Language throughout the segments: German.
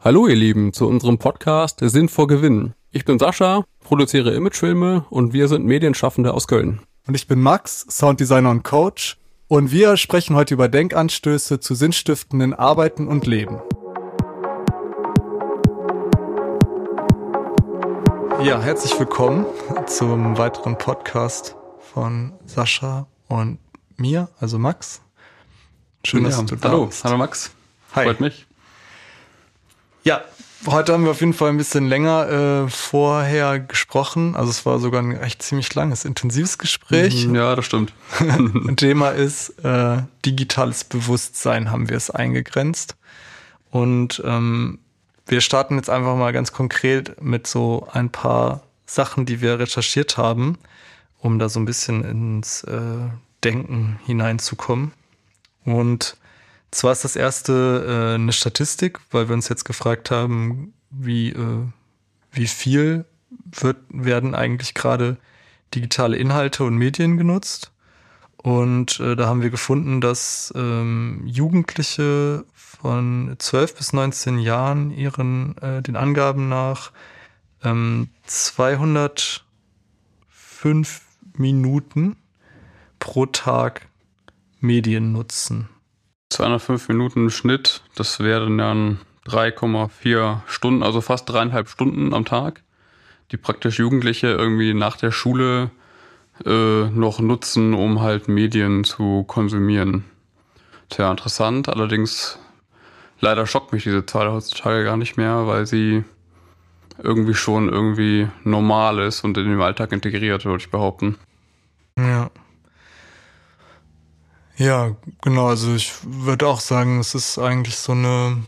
Hallo ihr Lieben zu unserem Podcast Sinn vor Gewinn. Ich bin Sascha, produziere Imagefilme und wir sind Medienschaffende aus Köln. Und ich bin Max, Sounddesigner und Coach. Und wir sprechen heute über Denkanstöße zu sinnstiftenden Arbeiten und Leben. Ja, herzlich willkommen zum weiteren Podcast von Sascha und mir, also Max. Schön, ja, dass du da hallo, bist. Hallo Max. Hi. Freut mich. Ja, heute haben wir auf jeden Fall ein bisschen länger äh, vorher gesprochen. Also es war sogar ein echt ziemlich langes, intensives Gespräch. Mhm, ja, das stimmt. Thema ist äh, digitales Bewusstsein, haben wir es eingegrenzt. Und ähm, wir starten jetzt einfach mal ganz konkret mit so ein paar Sachen, die wir recherchiert haben, um da so ein bisschen ins äh, Denken hineinzukommen. Und zwar ist das erste äh, eine Statistik, weil wir uns jetzt gefragt haben, wie, äh, wie viel wird, werden eigentlich gerade digitale Inhalte und Medien genutzt. Und äh, da haben wir gefunden, dass ähm, Jugendliche von 12 bis 19 Jahren ihren äh, den Angaben nach ähm, 205 Minuten pro Tag Medien nutzen. 205 Minuten im Schnitt, das wären dann 3,4 Stunden, also fast dreieinhalb Stunden am Tag, die praktisch Jugendliche irgendwie nach der Schule äh, noch nutzen, um halt Medien zu konsumieren. Tja, interessant. Allerdings leider schockt mich diese Zahl heutzutage gar nicht mehr, weil sie irgendwie schon irgendwie normal ist und in den Alltag integriert, würde ich behaupten. Ja. Ja, genau. Also ich würde auch sagen, es ist eigentlich so eine,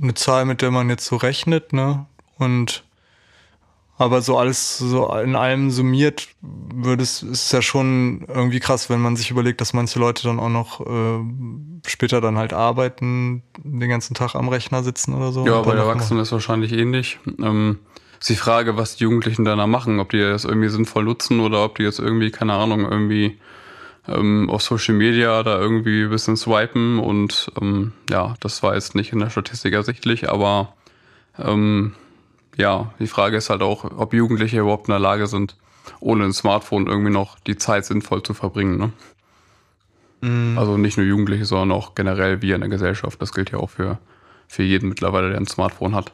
eine Zahl, mit der man jetzt so rechnet, ne? Und aber so alles so in allem summiert würde es ist ja schon irgendwie krass, wenn man sich überlegt, dass manche Leute dann auch noch äh, später dann halt arbeiten, den ganzen Tag am Rechner sitzen oder so. Ja, bei Erwachsenen ist wahrscheinlich ähnlich. Ähm, ist die Frage, was die Jugendlichen danach machen, ob die das irgendwie sinnvoll nutzen oder ob die jetzt irgendwie, keine Ahnung, irgendwie ähm, auf Social Media da irgendwie ein bisschen swipen und ähm, ja, das war jetzt nicht in der Statistik ersichtlich, aber ähm, ja, die Frage ist halt auch, ob Jugendliche überhaupt in der Lage sind, ohne ein Smartphone irgendwie noch die Zeit sinnvoll zu verbringen. Ne? Mhm. Also nicht nur Jugendliche, sondern auch generell wir in der Gesellschaft. Das gilt ja auch für, für jeden mittlerweile, der ein Smartphone hat.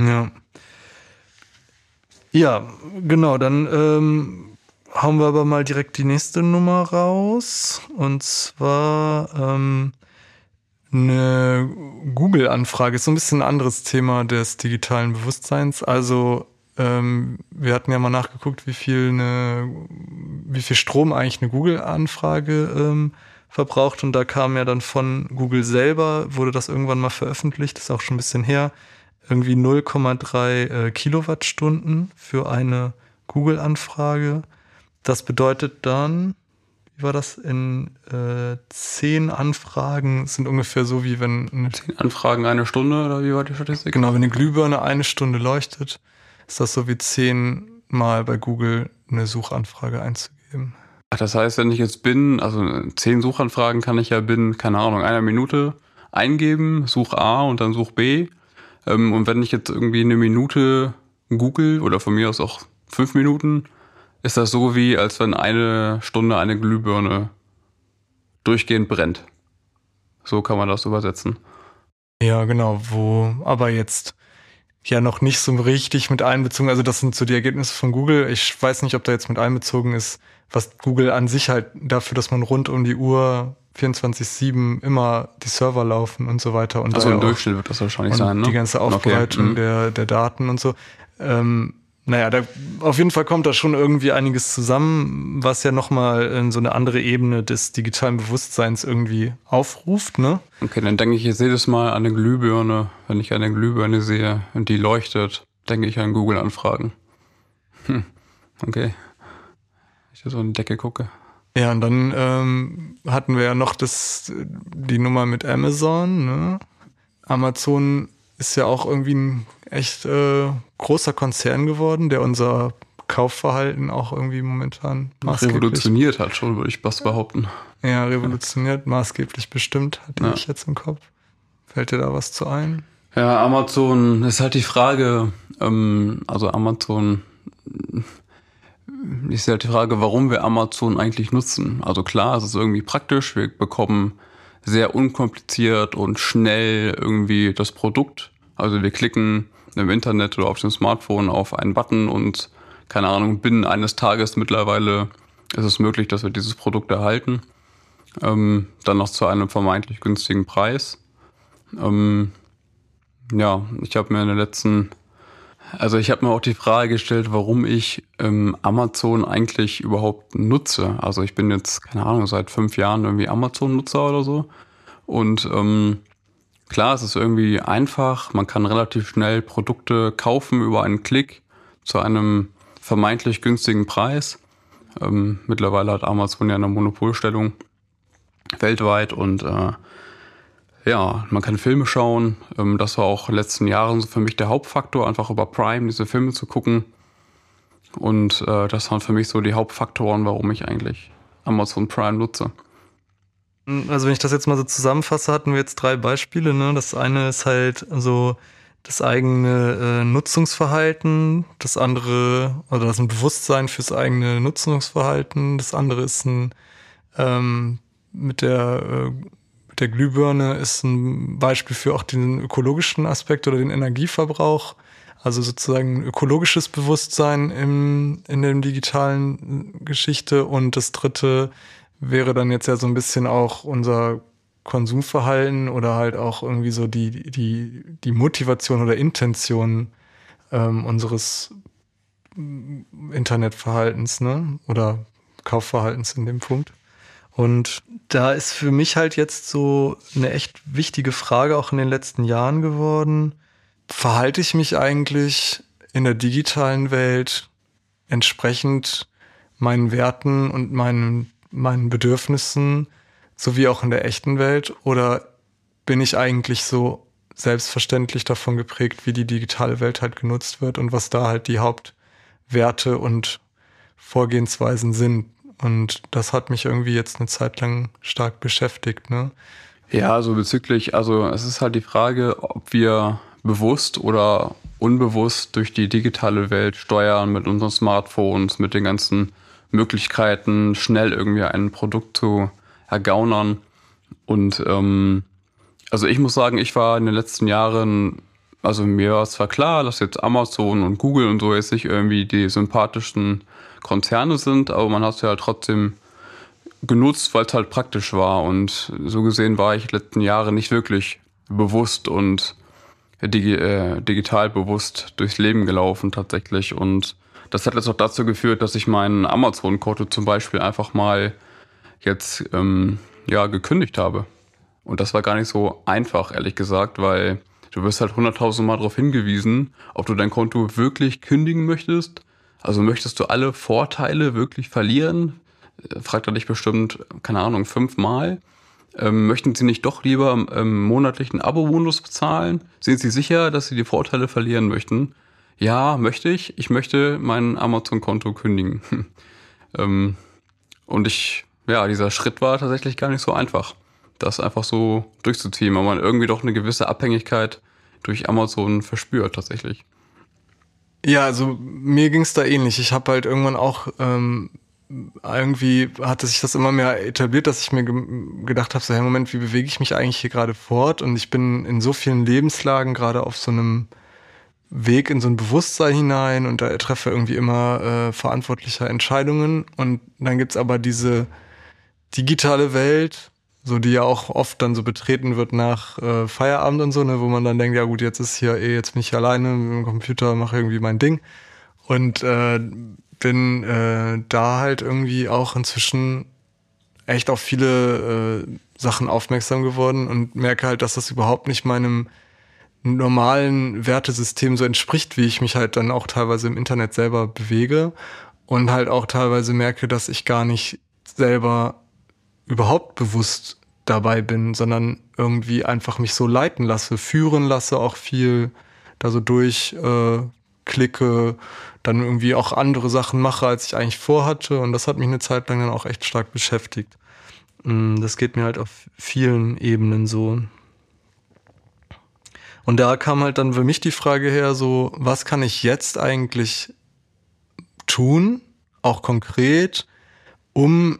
Ja. Ja, genau, dann ähm, hauen wir aber mal direkt die nächste Nummer raus. Und zwar ähm, eine Google-Anfrage. Ist so ein bisschen ein anderes Thema des digitalen Bewusstseins. Also ähm, wir hatten ja mal nachgeguckt, wie viel eine, wie viel Strom eigentlich eine Google-Anfrage ähm, verbraucht. Und da kam ja dann von Google selber, wurde das irgendwann mal veröffentlicht, ist auch schon ein bisschen her, irgendwie 0,3 äh, Kilowattstunden für eine Google-Anfrage. Das bedeutet dann, wie war das, in äh, zehn Anfragen sind ungefähr so wie wenn... Eine, zehn Anfragen eine Stunde oder wie war die Statistik? Genau, wenn eine Glühbirne eine Stunde leuchtet, ist das so wie zehnmal bei Google eine Suchanfrage einzugeben. Ach, das heißt, wenn ich jetzt bin, also zehn Suchanfragen kann ich ja binnen, keine Ahnung, einer Minute eingeben, Such A und dann Such B. Ähm, und wenn ich jetzt irgendwie eine Minute google oder von mir aus auch fünf Minuten, ist das so wie, als wenn eine Stunde eine Glühbirne durchgehend brennt. So kann man das übersetzen. Ja, genau, wo aber jetzt ja noch nicht so richtig mit einbezogen, also das sind so die Ergebnisse von Google. Ich weiß nicht, ob da jetzt mit einbezogen ist, was Google an sich halt dafür, dass man rund um die Uhr 24-7 immer die Server laufen und so weiter. Und also im Durchschnitt wird das wahrscheinlich sein, ne? Die ganze Aufbereitung okay. Mhm. der, der Daten und so. Ähm, naja, da, auf jeden Fall kommt da schon irgendwie einiges zusammen, was ja nochmal in so eine andere Ebene des digitalen Bewusstseins irgendwie aufruft, ne? Okay, dann denke ich jetzt jedes Mal an eine Glühbirne. Wenn ich eine Glühbirne sehe und die leuchtet, denke ich an Google-Anfragen. Hm, okay. Ich so in die Decke gucke. Ja, und dann ähm, hatten wir ja noch das, die Nummer mit Amazon, ne? Amazon ist ja auch irgendwie ein echt äh, großer Konzern geworden, der unser Kaufverhalten auch irgendwie momentan revolutioniert hat, schon würde ich was behaupten. Ja, revolutioniert, ja. maßgeblich bestimmt, hatte ja. ich jetzt im Kopf. Fällt dir da was zu ein? Ja, Amazon ist halt die Frage, ähm, also Amazon ist halt die Frage, warum wir Amazon eigentlich nutzen. Also klar, es ist irgendwie praktisch, wir bekommen sehr unkompliziert und schnell irgendwie das Produkt. Also wir klicken im Internet oder auf dem Smartphone auf einen Button und keine Ahnung, binnen eines Tages mittlerweile ist es möglich, dass wir dieses Produkt erhalten. Ähm, dann noch zu einem vermeintlich günstigen Preis. Ähm, ja, ich habe mir in den letzten, also ich habe mir auch die Frage gestellt, warum ich ähm, Amazon eigentlich überhaupt nutze. Also ich bin jetzt, keine Ahnung, seit fünf Jahren irgendwie Amazon-Nutzer oder so. Und ähm, klar, es ist irgendwie einfach, man kann relativ schnell Produkte kaufen über einen Klick zu einem vermeintlich günstigen Preis. Ähm, mittlerweile hat Amazon ja eine Monopolstellung weltweit und äh, ja, man kann Filme schauen. Ähm, das war auch in den letzten Jahren so für mich der Hauptfaktor, einfach über Prime diese Filme zu gucken. Und äh, das waren für mich so die Hauptfaktoren, warum ich eigentlich Amazon Prime nutze. Also wenn ich das jetzt mal so zusammenfasse, hatten wir jetzt drei Beispiele. Ne? Das eine ist halt so das eigene äh, Nutzungsverhalten, das andere, oder das ein Bewusstsein fürs eigene Nutzungsverhalten, das andere ist ein ähm, mit der äh, der Glühbirne ist ein Beispiel für auch den ökologischen Aspekt oder den Energieverbrauch. Also sozusagen ökologisches Bewusstsein im, in der digitalen Geschichte. Und das dritte wäre dann jetzt ja so ein bisschen auch unser Konsumverhalten oder halt auch irgendwie so die, die, die Motivation oder Intention ähm, unseres Internetverhaltens, ne? Oder Kaufverhaltens in dem Punkt. Und da ist für mich halt jetzt so eine echt wichtige Frage auch in den letzten Jahren geworden. Verhalte ich mich eigentlich in der digitalen Welt entsprechend meinen Werten und meinen, meinen Bedürfnissen sowie auch in der echten Welt? Oder bin ich eigentlich so selbstverständlich davon geprägt, wie die digitale Welt halt genutzt wird und was da halt die Hauptwerte und Vorgehensweisen sind? Und das hat mich irgendwie jetzt eine Zeit lang stark beschäftigt, ne? Ja, also bezüglich, also es ist halt die Frage, ob wir bewusst oder unbewusst durch die digitale Welt steuern mit unseren Smartphones, mit den ganzen Möglichkeiten, schnell irgendwie ein Produkt zu ergaunern. Und ähm, also ich muss sagen, ich war in den letzten Jahren, also mir war zwar klar, dass jetzt Amazon und Google und so jetzt nicht irgendwie die sympathischsten Konzerne sind, aber man hat sie halt trotzdem genutzt, weil es halt praktisch war. Und so gesehen war ich letzten Jahre nicht wirklich bewusst und digi äh, digital bewusst durchs Leben gelaufen tatsächlich. Und das hat jetzt auch dazu geführt, dass ich meinen Amazon-Konto zum Beispiel einfach mal jetzt ähm, ja gekündigt habe. Und das war gar nicht so einfach, ehrlich gesagt, weil du wirst halt hunderttausend Mal darauf hingewiesen, ob du dein Konto wirklich kündigen möchtest. Also möchtest du alle Vorteile wirklich verlieren? Äh, fragt er dich bestimmt, keine Ahnung, fünfmal. Ähm, möchten Sie nicht doch lieber ähm, monatlichen Abo-Bonus bezahlen? Sind Sie sicher, dass Sie die Vorteile verlieren möchten? Ja, möchte ich. Ich möchte mein Amazon-Konto kündigen. ähm, und ich ja, dieser Schritt war tatsächlich gar nicht so einfach, das einfach so durchzuziehen, weil man irgendwie doch eine gewisse Abhängigkeit durch Amazon verspürt tatsächlich. Ja, also mir ging es da ähnlich. Ich habe halt irgendwann auch ähm, irgendwie hatte sich das immer mehr etabliert, dass ich mir ge gedacht habe, so hey Moment, wie bewege ich mich eigentlich hier gerade fort? Und ich bin in so vielen Lebenslagen gerade auf so einem Weg in so ein Bewusstsein hinein und da treffe irgendwie immer äh, verantwortliche Entscheidungen. Und dann gibt's aber diese digitale Welt, so die ja auch oft dann so betreten wird nach äh, Feierabend und so, ne, wo man dann denkt, ja gut, jetzt ist hier eh, jetzt bin ich alleine mit dem Computer, mache irgendwie mein Ding. Und äh, bin äh, da halt irgendwie auch inzwischen echt auf viele äh, Sachen aufmerksam geworden und merke halt, dass das überhaupt nicht meinem normalen Wertesystem so entspricht, wie ich mich halt dann auch teilweise im Internet selber bewege. Und halt auch teilweise merke, dass ich gar nicht selber überhaupt bewusst dabei bin, sondern irgendwie einfach mich so leiten lasse, führen lasse, auch viel da so durchklicke, äh, dann irgendwie auch andere Sachen mache, als ich eigentlich vorhatte. Und das hat mich eine Zeit lang dann auch echt stark beschäftigt. Mm, das geht mir halt auf vielen Ebenen so. Und da kam halt dann für mich die Frage her, so, was kann ich jetzt eigentlich tun, auch konkret, um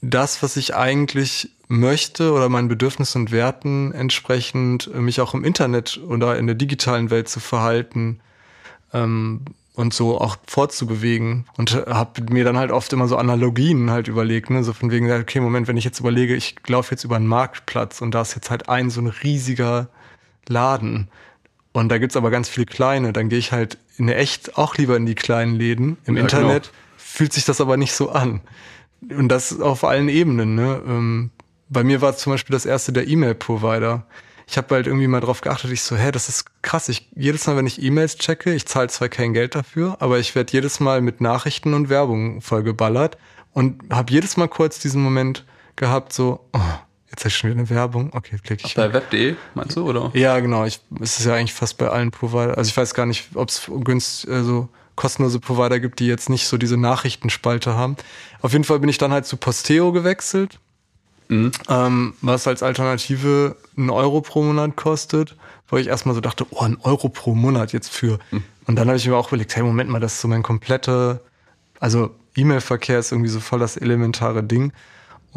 das, was ich eigentlich möchte oder meinen Bedürfnissen und Werten entsprechend mich auch im Internet oder in der digitalen Welt zu verhalten ähm, und so auch fortzubewegen und habe mir dann halt oft immer so Analogien halt überlegt, ne, so von wegen, okay, Moment, wenn ich jetzt überlege, ich laufe jetzt über einen Marktplatz und da ist jetzt halt ein so ein riesiger Laden und da gibt's aber ganz viele kleine, dann gehe ich halt in echt auch lieber in die kleinen Läden. Im ja. Internet genau. fühlt sich das aber nicht so an. Und das auf allen Ebenen, ne? Ähm, bei mir war zum Beispiel das erste der E-Mail-Provider. Ich habe halt irgendwie mal drauf geachtet, ich so, hä, das ist krass. Ich, jedes Mal, wenn ich E-Mails checke, ich zahle zwar kein Geld dafür, aber ich werde jedes Mal mit Nachrichten und Werbung vollgeballert und habe jedes Mal kurz diesen Moment gehabt, so, oh, jetzt habe ich schon wieder eine Werbung. Okay, klicke ich. Bei web.de, meinst du, oder? Ja, genau. Ich, es ist ja eigentlich fast bei allen Provider. Also ich weiß gar nicht, ob es günstig, also kostenlose Provider gibt, die jetzt nicht so diese Nachrichtenspalte haben. Auf jeden Fall bin ich dann halt zu Posteo gewechselt Mhm. Ähm, was als Alternative einen Euro pro Monat kostet, wo ich erstmal so dachte, oh, ein Euro pro Monat jetzt für. Mhm. Und dann habe ich mir auch überlegt, hey, Moment mal, das ist so mein komplette, also E-Mail-Verkehr ist irgendwie so voll das elementare Ding.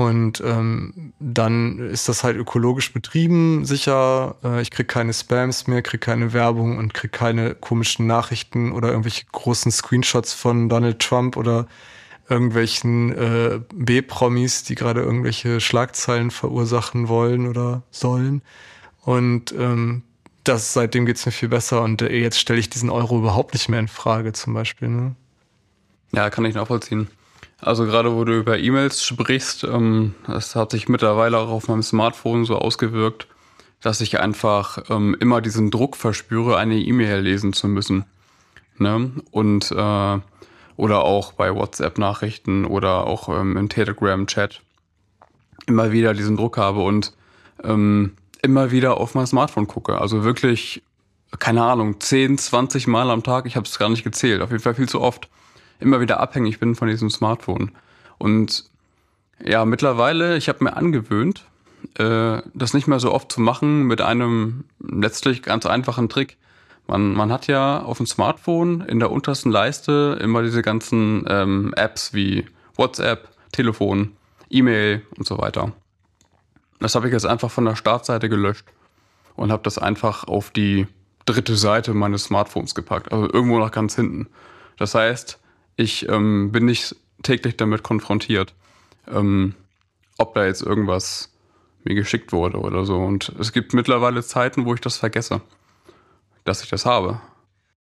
Und ähm, dann ist das halt ökologisch betrieben, sicher. Äh, ich krieg keine Spams mehr, krieg keine Werbung und krieg keine komischen Nachrichten oder irgendwelche großen Screenshots von Donald Trump oder irgendwelchen äh, B-Promis, die gerade irgendwelche Schlagzeilen verursachen wollen oder sollen. Und ähm, das seitdem geht's mir viel besser und äh, jetzt stelle ich diesen Euro überhaupt nicht mehr in Frage, zum Beispiel. Ne? Ja, kann ich nachvollziehen. Also gerade wo du über E-Mails sprichst, ähm, das hat sich mittlerweile auch auf meinem Smartphone so ausgewirkt, dass ich einfach ähm, immer diesen Druck verspüre, eine E-Mail lesen zu müssen. Ne? Und äh, oder auch bei WhatsApp-Nachrichten oder auch ähm, im Telegram-Chat immer wieder diesen Druck habe und ähm, immer wieder auf mein Smartphone gucke. Also wirklich, keine Ahnung, 10, 20 Mal am Tag, ich habe es gar nicht gezählt, auf jeden Fall viel zu oft, immer wieder abhängig bin von diesem Smartphone. Und ja, mittlerweile, ich habe mir angewöhnt, äh, das nicht mehr so oft zu machen mit einem letztlich ganz einfachen Trick. Man, man hat ja auf dem Smartphone in der untersten Leiste immer diese ganzen ähm, Apps wie WhatsApp, Telefon, E-Mail und so weiter. Das habe ich jetzt einfach von der Startseite gelöscht und habe das einfach auf die dritte Seite meines Smartphones gepackt, also irgendwo nach ganz hinten. Das heißt, ich ähm, bin nicht täglich damit konfrontiert, ähm, ob da jetzt irgendwas mir geschickt wurde oder so. Und es gibt mittlerweile Zeiten, wo ich das vergesse dass ich das habe.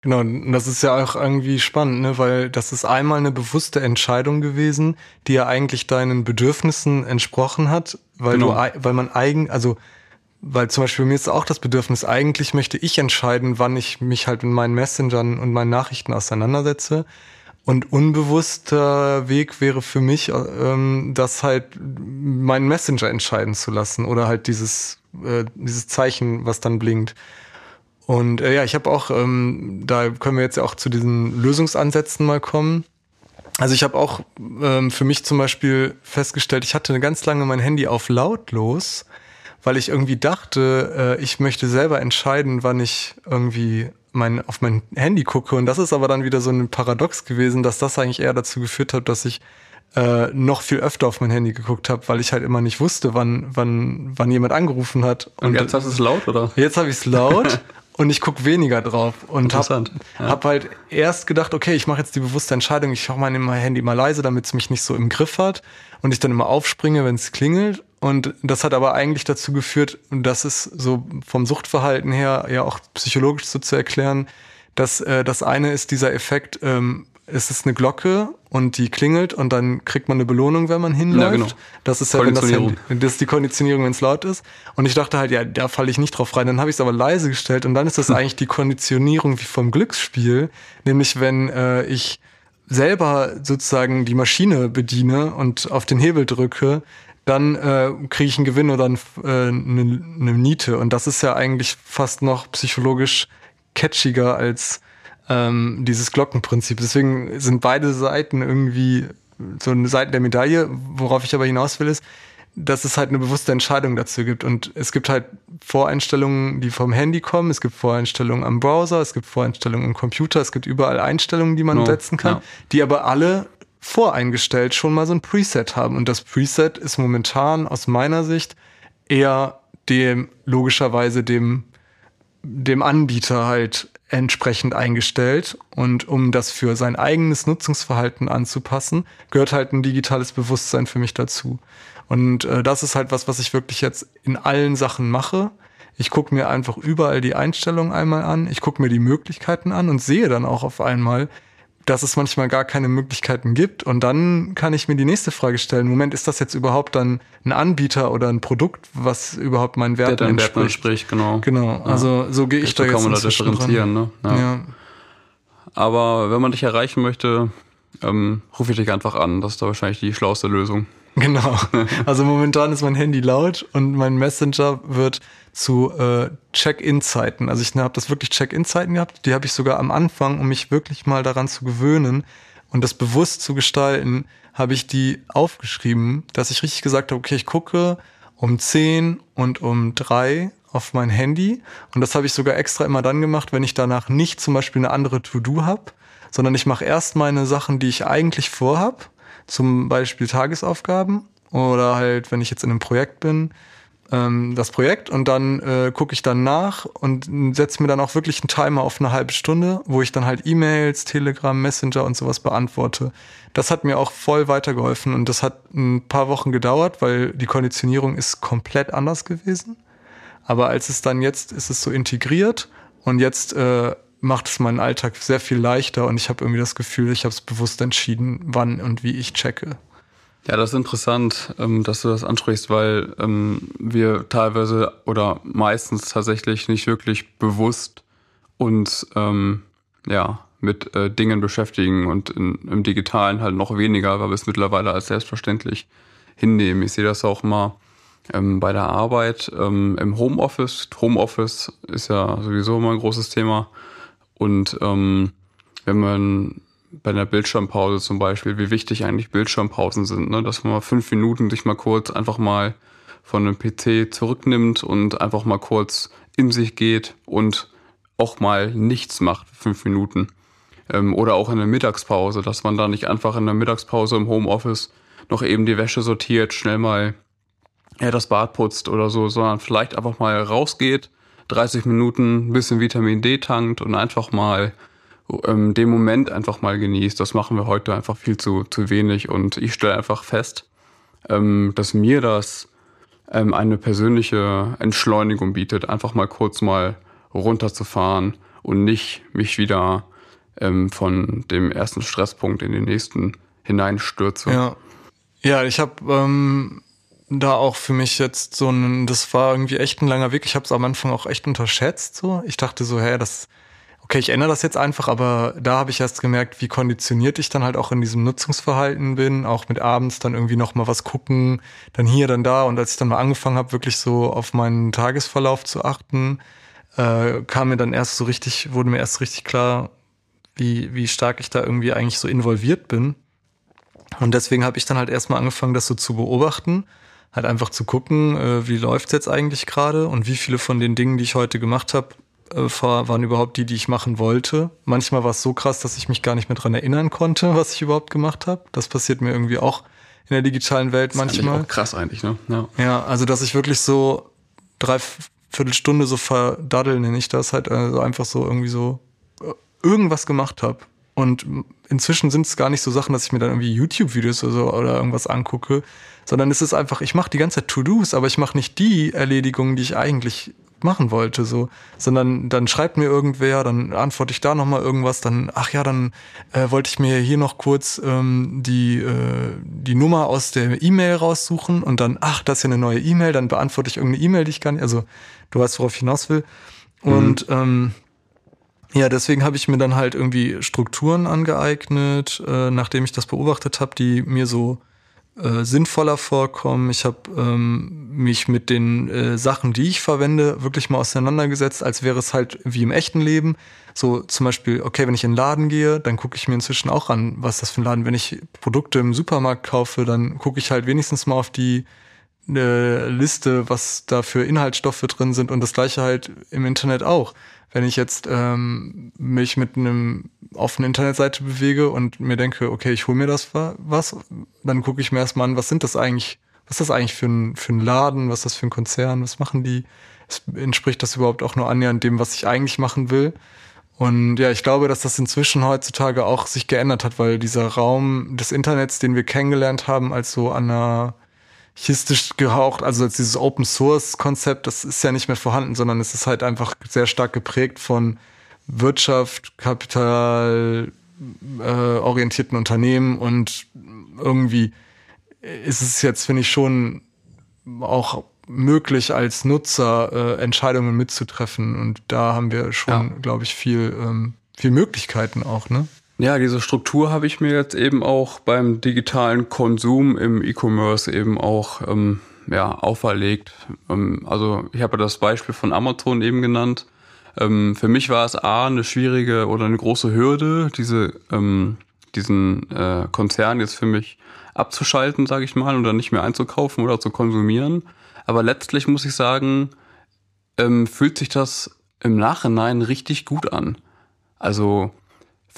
Genau, und das ist ja auch irgendwie spannend, ne? weil das ist einmal eine bewusste Entscheidung gewesen, die ja eigentlich deinen Bedürfnissen entsprochen hat, weil genau. du, weil man eigen, also weil zum Beispiel bei mir ist auch das Bedürfnis, eigentlich möchte ich entscheiden, wann ich mich halt mit meinen Messengern und meinen Nachrichten auseinandersetze. Und unbewusster Weg wäre für mich, ähm, das halt meinen Messenger entscheiden zu lassen oder halt dieses, äh, dieses Zeichen, was dann blinkt. Und äh, ja, ich habe auch, ähm, da können wir jetzt ja auch zu diesen Lösungsansätzen mal kommen. Also ich habe auch ähm, für mich zum Beispiel festgestellt, ich hatte ganz lange mein Handy auf lautlos, weil ich irgendwie dachte, äh, ich möchte selber entscheiden, wann ich irgendwie mein, auf mein Handy gucke. Und das ist aber dann wieder so ein Paradox gewesen, dass das eigentlich eher dazu geführt hat, dass ich äh, noch viel öfter auf mein Handy geguckt habe, weil ich halt immer nicht wusste, wann, wann, wann jemand angerufen hat. Und, Und jetzt hast du es laut, oder? Jetzt habe ich es laut. und ich guck weniger drauf und habe ja. hab halt erst gedacht, okay, ich mache jetzt die bewusste Entscheidung, ich mache mein Handy mal leise, damit es mich nicht so im Griff hat und ich dann immer aufspringe, wenn es klingelt. Und das hat aber eigentlich dazu geführt, und das ist so vom Suchtverhalten her ja auch psychologisch so zu erklären, dass äh, das eine ist dieser Effekt, ähm, es ist eine Glocke und die klingelt und dann kriegt man eine Belohnung, wenn man hinläuft. Ja, genau. Das ist ja, wenn das, Handy, das ist die Konditionierung, wenn es laut ist. Und ich dachte halt, ja, da falle ich nicht drauf rein. Dann habe ich es aber leise gestellt und dann ist das hm. eigentlich die Konditionierung wie vom Glücksspiel, nämlich wenn äh, ich selber sozusagen die Maschine bediene und auf den Hebel drücke, dann äh, kriege ich einen Gewinn oder eine äh, ne, ne Niete. Und das ist ja eigentlich fast noch psychologisch catchiger als ähm, dieses Glockenprinzip. Deswegen sind beide Seiten irgendwie so eine Seite der Medaille. Worauf ich aber hinaus will, ist, dass es halt eine bewusste Entscheidung dazu gibt. Und es gibt halt Voreinstellungen, die vom Handy kommen, es gibt Voreinstellungen am Browser, es gibt Voreinstellungen im Computer, es gibt überall Einstellungen, die man no, setzen kann, ja. die aber alle voreingestellt schon mal so ein Preset haben. Und das Preset ist momentan aus meiner Sicht eher dem, logischerweise dem, dem Anbieter halt entsprechend eingestellt. Und um das für sein eigenes Nutzungsverhalten anzupassen, gehört halt ein digitales Bewusstsein für mich dazu. Und äh, das ist halt was, was ich wirklich jetzt in allen Sachen mache. Ich gucke mir einfach überall die Einstellungen einmal an, ich gucke mir die Möglichkeiten an und sehe dann auch auf einmal, dass es manchmal gar keine Möglichkeiten gibt. Und dann kann ich mir die nächste Frage stellen. Moment, ist das jetzt überhaupt dann ein Anbieter oder ein Produkt, was überhaupt meinen Werten Der entspricht? Entspricht, genau. Genau, ja. also so gehe ich da jetzt kann man da differenzieren, ne? Ja. ja. Aber wenn man dich erreichen möchte, ähm, rufe ich dich einfach an. Das ist da wahrscheinlich die schlauste Lösung. Genau. Also momentan ist mein Handy laut und mein Messenger wird zu äh, Check-in-Zeiten. Also ich habe das wirklich Check-in-Zeiten gehabt. Die habe ich sogar am Anfang, um mich wirklich mal daran zu gewöhnen und das bewusst zu gestalten, habe ich die aufgeschrieben, dass ich richtig gesagt habe, okay, ich gucke um 10 und um 3 auf mein Handy. Und das habe ich sogar extra immer dann gemacht, wenn ich danach nicht zum Beispiel eine andere To-Do habe, sondern ich mache erst meine Sachen, die ich eigentlich vorhab zum Beispiel Tagesaufgaben oder halt, wenn ich jetzt in einem Projekt bin, ähm, das Projekt und dann äh, gucke ich dann nach und setze mir dann auch wirklich einen Timer auf eine halbe Stunde, wo ich dann halt E-Mails, Telegram, Messenger und sowas beantworte. Das hat mir auch voll weitergeholfen und das hat ein paar Wochen gedauert, weil die Konditionierung ist komplett anders gewesen. Aber als es dann jetzt ist es so integriert und jetzt äh, macht es meinen Alltag sehr viel leichter und ich habe irgendwie das Gefühl, ich habe es bewusst entschieden, wann und wie ich checke. Ja, das ist interessant, ähm, dass du das ansprichst, weil ähm, wir teilweise oder meistens tatsächlich nicht wirklich bewusst uns ähm, ja, mit äh, Dingen beschäftigen und im Digitalen halt noch weniger, weil wir es mittlerweile als selbstverständlich hinnehmen. Ich sehe das auch mal bei der Arbeit im Homeoffice. Homeoffice ist ja sowieso immer ein großes Thema. Und ähm, wenn man bei einer Bildschirmpause zum Beispiel, wie wichtig eigentlich Bildschirmpausen sind, ne? dass man mal fünf Minuten sich mal kurz einfach mal von einem PC zurücknimmt und einfach mal kurz in sich geht und auch mal nichts macht, fünf Minuten. Ähm, oder auch in der Mittagspause, dass man da nicht einfach in der Mittagspause im Homeoffice noch eben die Wäsche sortiert, schnell mal ja, das Bad putzt oder so, sondern vielleicht einfach mal rausgeht, 30 Minuten ein bisschen Vitamin D tankt und einfach mal ähm, den Moment einfach mal genießt. Das machen wir heute einfach viel zu, zu wenig und ich stelle einfach fest, ähm, dass mir das ähm, eine persönliche Entschleunigung bietet, einfach mal kurz mal runterzufahren und nicht mich wieder ähm, von dem ersten Stresspunkt in den nächsten hineinstürze. Ja, ja ich habe ähm, da auch für mich jetzt so ein, das war irgendwie echt ein langer Weg. Ich habe es am Anfang auch echt unterschätzt. So, ich dachte so, hä, das, okay, ich ändere das jetzt einfach, aber da habe ich erst gemerkt, wie konditioniert ich dann halt auch in diesem Nutzungsverhalten bin, auch mit abends dann irgendwie noch mal was gucken, dann hier, dann da. Und als ich dann mal angefangen habe, wirklich so auf meinen Tagesverlauf zu achten, äh, kam mir dann erst so richtig, wurde mir erst richtig klar, wie wie stark ich da irgendwie eigentlich so involviert bin. Und deswegen habe ich dann halt erstmal angefangen, das so zu beobachten halt einfach zu gucken, äh, wie läuft's jetzt eigentlich gerade und wie viele von den Dingen, die ich heute gemacht habe, äh, waren überhaupt die, die ich machen wollte. Manchmal war es so krass, dass ich mich gar nicht mehr dran erinnern konnte, was ich überhaupt gemacht habe. Das passiert mir irgendwie auch in der digitalen Welt das manchmal. Auch krass eigentlich, ne? Ja. ja, also dass ich wirklich so drei Viertelstunde so verdaddeln, nenne ich das halt, also einfach so irgendwie so äh, irgendwas gemacht habe. Und inzwischen sind es gar nicht so Sachen, dass ich mir dann irgendwie YouTube-Videos oder, so, oder irgendwas angucke, sondern es ist einfach, ich mache die ganze Zeit To-Dos, aber ich mache nicht die Erledigungen, die ich eigentlich machen wollte, so, sondern dann schreibt mir irgendwer, dann antworte ich da nochmal irgendwas, dann, ach ja, dann äh, wollte ich mir hier noch kurz ähm, die, äh, die Nummer aus der E-Mail raussuchen und dann, ach, das ist ja eine neue E-Mail, dann beantworte ich irgendeine E-Mail, die ich gar nicht, also du weißt, worauf ich hinaus will. Und mhm. ähm, ja, deswegen habe ich mir dann halt irgendwie Strukturen angeeignet, äh, nachdem ich das beobachtet habe, die mir so äh, sinnvoller vorkommen. Ich habe ähm, mich mit den äh, Sachen, die ich verwende, wirklich mal auseinandergesetzt, als wäre es halt wie im echten Leben. So zum Beispiel, okay, wenn ich in den Laden gehe, dann gucke ich mir inzwischen auch an, was das für ein Laden. Wenn ich Produkte im Supermarkt kaufe, dann gucke ich halt wenigstens mal auf die eine Liste, was da für Inhaltsstoffe drin sind und das gleiche halt im Internet auch. Wenn ich jetzt ähm, mich mit einem eine Internetseite bewege und mir denke, okay, ich hole mir das was, dann gucke ich mir erstmal an, was sind das eigentlich, was ist das eigentlich für ein, für ein Laden, was ist das für ein Konzern, was machen die? Es entspricht das überhaupt auch nur annähernd dem, was ich eigentlich machen will? Und ja, ich glaube, dass das inzwischen heutzutage auch sich geändert hat, weil dieser Raum des Internets, den wir kennengelernt haben, als so anarchistisch gehaucht, also als dieses Open Source Konzept, das ist ja nicht mehr vorhanden, sondern es ist halt einfach sehr stark geprägt von Wirtschaft, Kapital, äh, orientierten Unternehmen und irgendwie ist es jetzt, finde ich, schon auch möglich als Nutzer äh, Entscheidungen mitzutreffen und da haben wir schon, ja. glaube ich, viel, ähm, viel Möglichkeiten auch, ne? Ja, diese Struktur habe ich mir jetzt eben auch beim digitalen Konsum im E-Commerce eben auch ähm, ja, auferlegt. Ähm, also ich habe das Beispiel von Amazon eben genannt. Ähm, für mich war es A, eine schwierige oder eine große Hürde, diese, ähm, diesen äh, Konzern jetzt für mich abzuschalten, sage ich mal, oder nicht mehr einzukaufen oder zu konsumieren. Aber letztlich muss ich sagen, ähm, fühlt sich das im Nachhinein richtig gut an. Also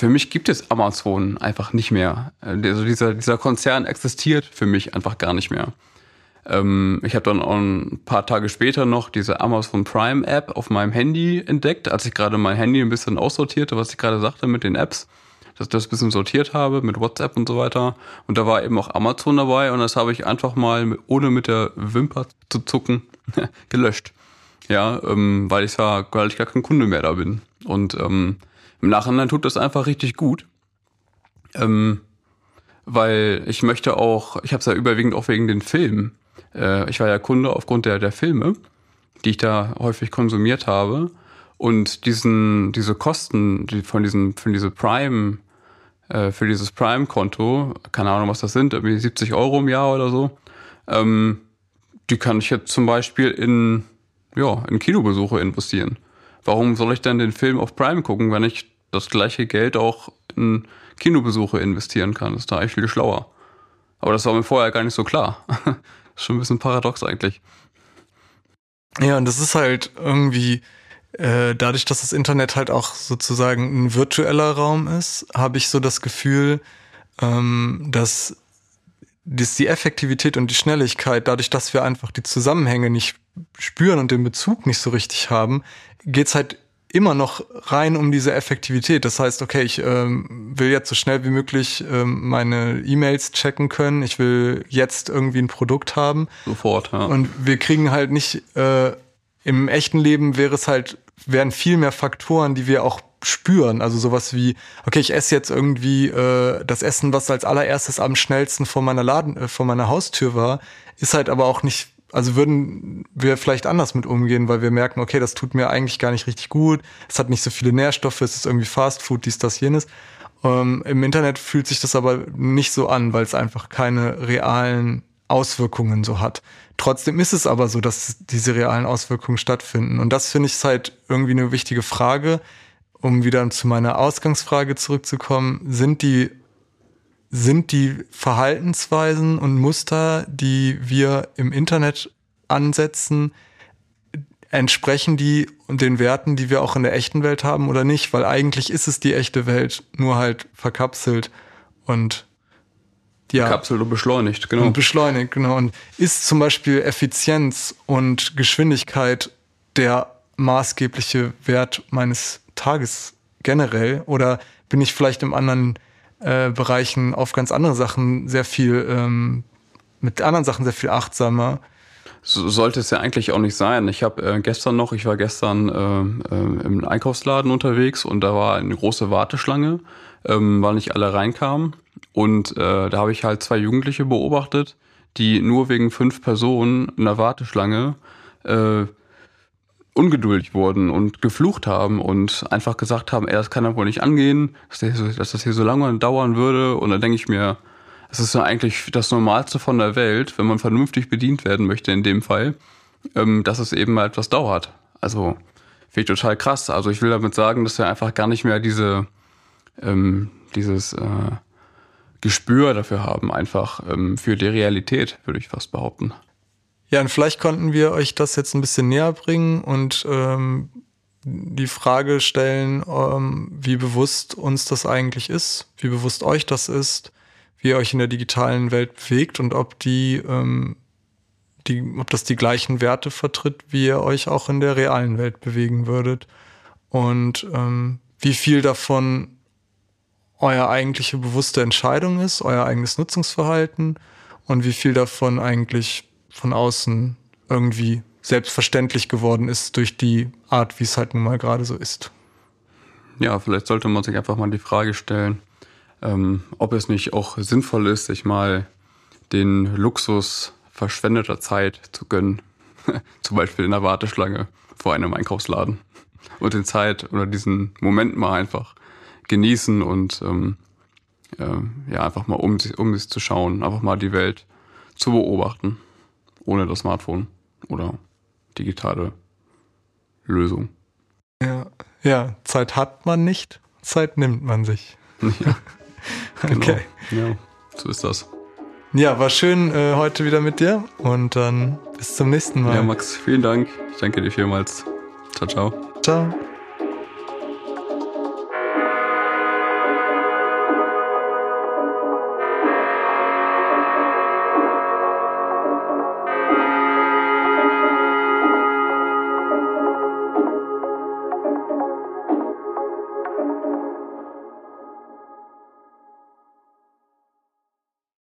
für mich gibt es Amazon einfach nicht mehr. Also dieser, dieser Konzern existiert für mich einfach gar nicht mehr. Ähm, ich habe dann auch ein paar Tage später noch diese Amazon Prime App auf meinem Handy entdeckt, als ich gerade mein Handy ein bisschen aussortierte, was ich gerade sagte mit den Apps, dass ich das ein bisschen sortiert habe mit WhatsApp und so weiter. Und da war eben auch Amazon dabei und das habe ich einfach mal, ohne mit der Wimper zu zucken, gelöscht. Ja, ähm, weil ich ja, weil ich gar kein Kunde mehr da bin. Und ähm, im Nachhinein tut das einfach richtig gut. Ähm, weil ich möchte auch, ich habe es ja überwiegend auch wegen den Filmen. Äh, ich war ja Kunde aufgrund der, der Filme, die ich da häufig konsumiert habe. Und diesen, diese Kosten die von diesem, von diese Prime, äh, für dieses Prime-Konto, keine Ahnung, was das sind, irgendwie 70 Euro im Jahr oder so, ähm, die kann ich jetzt zum Beispiel in, ja, in Kinobesuche investieren. Warum soll ich dann den Film auf Prime gucken, wenn ich das gleiche Geld auch in Kinobesuche investieren kann? Das ist da eigentlich viel schlauer. Aber das war mir vorher gar nicht so klar. Schon ein bisschen paradox eigentlich. Ja, und das ist halt irgendwie, äh, dadurch, dass das Internet halt auch sozusagen ein virtueller Raum ist, habe ich so das Gefühl, ähm, dass, dass die Effektivität und die Schnelligkeit, dadurch, dass wir einfach die Zusammenhänge nicht spüren und den Bezug nicht so richtig haben, geht's halt immer noch rein um diese Effektivität. Das heißt, okay, ich ähm, will jetzt so schnell wie möglich ähm, meine E-Mails checken können. Ich will jetzt irgendwie ein Produkt haben. Sofort, ja. Und wir kriegen halt nicht, äh, im echten Leben wäre es halt, wären viel mehr Faktoren, die wir auch spüren. Also sowas wie, okay, ich esse jetzt irgendwie äh, das Essen, was als allererstes am schnellsten vor meiner Laden, äh, vor meiner Haustür war, ist halt aber auch nicht also würden wir vielleicht anders mit umgehen, weil wir merken, okay, das tut mir eigentlich gar nicht richtig gut, es hat nicht so viele Nährstoffe, es ist irgendwie Fast Food, dies, das, jenes. Ähm, Im Internet fühlt sich das aber nicht so an, weil es einfach keine realen Auswirkungen so hat. Trotzdem ist es aber so, dass diese realen Auswirkungen stattfinden. Und das finde ich halt irgendwie eine wichtige Frage, um wieder zu meiner Ausgangsfrage zurückzukommen. Sind die sind die Verhaltensweisen und Muster, die wir im Internet ansetzen, entsprechen die und den Werten, die wir auch in der echten Welt haben oder nicht? Weil eigentlich ist es die echte Welt, nur halt verkapselt und ja. Verkapselt und beschleunigt, genau. Und beschleunigt, genau. Und ist zum Beispiel Effizienz und Geschwindigkeit der maßgebliche Wert meines Tages generell? Oder bin ich vielleicht im anderen äh, Bereichen auf ganz andere Sachen sehr viel, ähm, mit anderen Sachen sehr viel achtsamer. So sollte es ja eigentlich auch nicht sein. Ich habe äh, gestern noch, ich war gestern äh, äh, im Einkaufsladen unterwegs und da war eine große Warteschlange, ähm, weil nicht alle reinkamen. Und äh, da habe ich halt zwei Jugendliche beobachtet, die nur wegen fünf Personen in der Warteschlange äh, ungeduldig wurden und geflucht haben und einfach gesagt haben, ey, das kann ja wohl nicht angehen, dass das hier so lange dauern würde. Und dann denke ich mir, es ist ja eigentlich das Normalste von der Welt, wenn man vernünftig bedient werden möchte in dem Fall, ähm, dass es eben mal etwas dauert. Also finde ich total krass. Also ich will damit sagen, dass wir einfach gar nicht mehr diese ähm, dieses äh, Gespür dafür haben, einfach ähm, für die Realität, würde ich fast behaupten. Ja, und vielleicht konnten wir euch das jetzt ein bisschen näher bringen und ähm, die Frage stellen, ähm, wie bewusst uns das eigentlich ist, wie bewusst euch das ist, wie ihr euch in der digitalen Welt bewegt und ob die, ähm, die, ob das die gleichen Werte vertritt, wie ihr euch auch in der realen Welt bewegen würdet. Und ähm, wie viel davon euer eigentliche bewusste Entscheidung ist, euer eigenes Nutzungsverhalten und wie viel davon eigentlich von außen irgendwie selbstverständlich geworden ist durch die Art, wie es halt nun mal gerade so ist. Ja, vielleicht sollte man sich einfach mal die Frage stellen, ähm, ob es nicht auch sinnvoll ist, sich mal den Luxus verschwendeter Zeit zu gönnen. Zum Beispiel in der Warteschlange vor einem Einkaufsladen. Und den Zeit oder diesen Moment mal einfach genießen und ähm, äh, ja, einfach mal um um sich zu schauen, einfach mal die Welt zu beobachten. Ohne das Smartphone oder digitale Lösung. Ja, ja, Zeit hat man nicht, Zeit nimmt man sich. Ja, genau. Okay. Ja, so ist das. Ja, war schön äh, heute wieder mit dir und dann bis zum nächsten Mal. Ja, Max, vielen Dank. Ich danke dir vielmals. Ciao, ciao. Ciao.